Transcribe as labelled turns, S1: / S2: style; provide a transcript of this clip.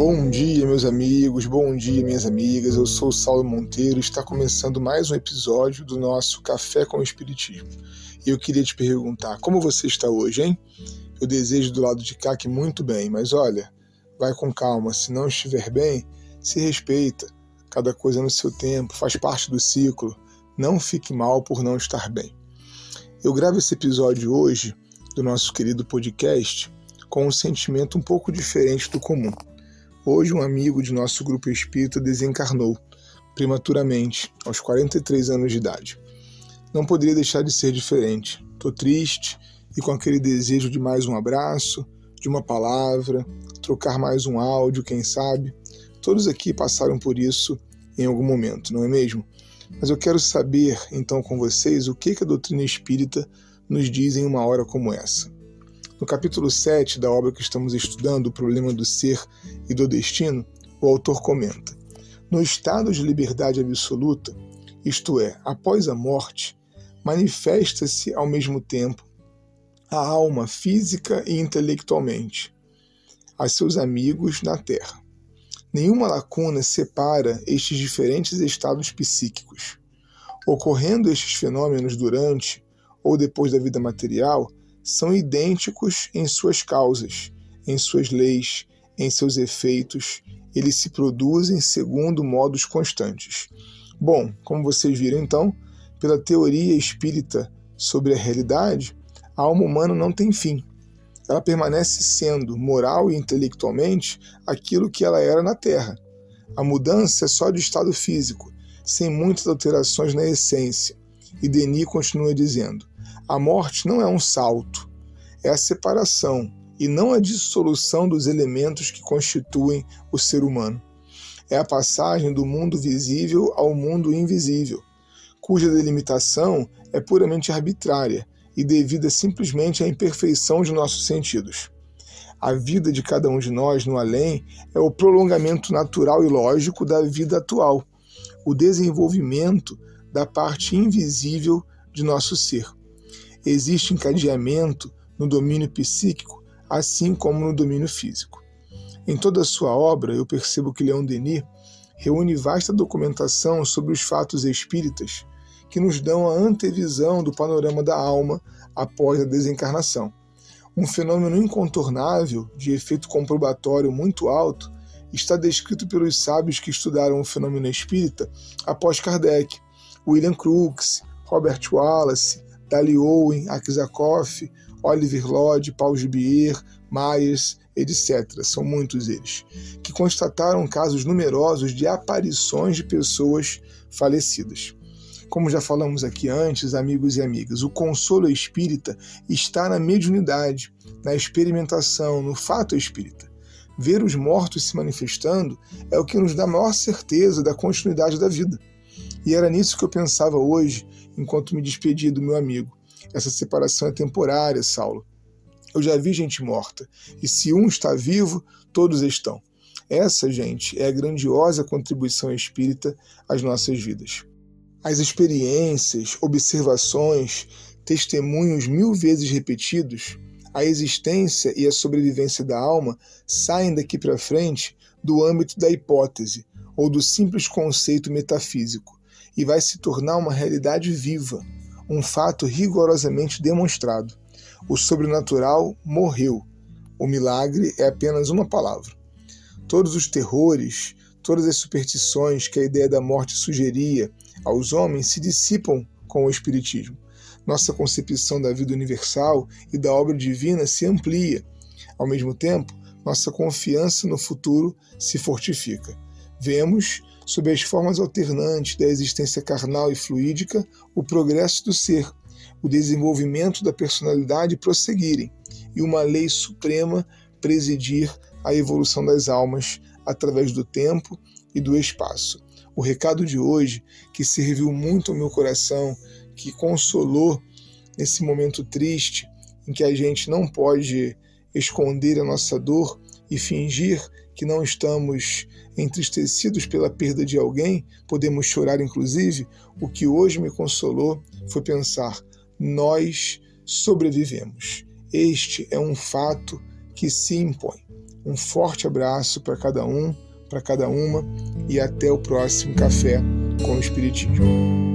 S1: Bom dia, meus amigos, bom dia, minhas amigas. Eu sou o Saulo Monteiro e está começando mais um episódio do nosso Café com o Espiritismo. E eu queria te perguntar, como você está hoje, hein? Eu desejo do lado de cá que muito bem, mas olha, vai com calma. Se não estiver bem, se respeita. Cada coisa no seu tempo, faz parte do ciclo. Não fique mal por não estar bem. Eu gravo esse episódio hoje do nosso querido podcast com um sentimento um pouco diferente do comum. Hoje, um amigo de nosso grupo espírita desencarnou prematuramente, aos 43 anos de idade. Não poderia deixar de ser diferente. Estou triste e com aquele desejo de mais um abraço, de uma palavra, trocar mais um áudio, quem sabe. Todos aqui passaram por isso em algum momento, não é mesmo? Mas eu quero saber, então, com vocês, o que, que a doutrina espírita nos diz em uma hora como essa. No capítulo 7 da obra que estamos estudando, O Problema do Ser e do Destino, o autor comenta: No estado de liberdade absoluta, isto é, após a morte, manifesta-se ao mesmo tempo a alma física e intelectualmente a seus amigos na Terra. Nenhuma lacuna separa estes diferentes estados psíquicos. Ocorrendo estes fenômenos durante ou depois da vida material, são idênticos em suas causas, em suas leis, em seus efeitos, eles se produzem segundo modos constantes. Bom, como vocês viram então, pela teoria espírita sobre a realidade, a alma humana não tem fim. Ela permanece sendo, moral e intelectualmente, aquilo que ela era na Terra. A mudança é só de estado físico, sem muitas alterações na essência. E Denis continua dizendo: a morte não é um salto, é a separação e não a dissolução dos elementos que constituem o ser humano. É a passagem do mundo visível ao mundo invisível, cuja delimitação é puramente arbitrária e devida simplesmente à imperfeição de nossos sentidos. A vida de cada um de nós no além é o prolongamento natural e lógico da vida atual, o desenvolvimento da parte invisível de nosso ser. Existe encadeamento no domínio psíquico, assim como no domínio físico. Em toda a sua obra, eu percebo que Leão Denis reúne vasta documentação sobre os fatos espíritas que nos dão a antevisão do panorama da alma após a desencarnação. Um fenômeno incontornável, de efeito comprobatório muito alto, está descrito pelos sábios que estudaram o fenômeno espírita após Kardec, William Crookes, Robert Wallace, Dali Owen, Aksakoff, Oliver Lodge, Paul Gibier, Myers, etc. São muitos eles, que constataram casos numerosos de aparições de pessoas falecidas. Como já falamos aqui antes, amigos e amigas, o consolo espírita está na mediunidade, na experimentação, no fato espírita. Ver os mortos se manifestando é o que nos dá maior certeza da continuidade da vida. E era nisso que eu pensava hoje, enquanto me despedia do meu amigo. Essa separação é temporária, Saulo. Eu já vi gente morta, e se um está vivo, todos estão. Essa, gente, é a grandiosa contribuição espírita às nossas vidas. As experiências, observações, testemunhos mil vezes repetidos, a existência e a sobrevivência da alma saem daqui para frente do âmbito da hipótese ou do simples conceito metafísico e vai se tornar uma realidade viva, um fato rigorosamente demonstrado. O sobrenatural morreu. O milagre é apenas uma palavra. Todos os terrores, todas as superstições que a ideia da morte sugeria aos homens se dissipam com o Espiritismo. Nossa concepção da vida universal e da obra divina se amplia. Ao mesmo tempo, nossa confiança no futuro se fortifica. Vemos sob as formas alternantes da existência carnal e fluídica, o progresso do ser, o desenvolvimento da personalidade prosseguirem e uma lei suprema presidir a evolução das almas através do tempo e do espaço. O recado de hoje, que serviu muito ao meu coração, que consolou nesse momento triste em que a gente não pode esconder a nossa dor e fingir que não estamos entristecidos pela perda de alguém, podemos chorar inclusive, o que hoje me consolou foi pensar: nós sobrevivemos. Este é um fato que se impõe. Um forte abraço para cada um, para cada uma e até o próximo Café com o Espiritismo.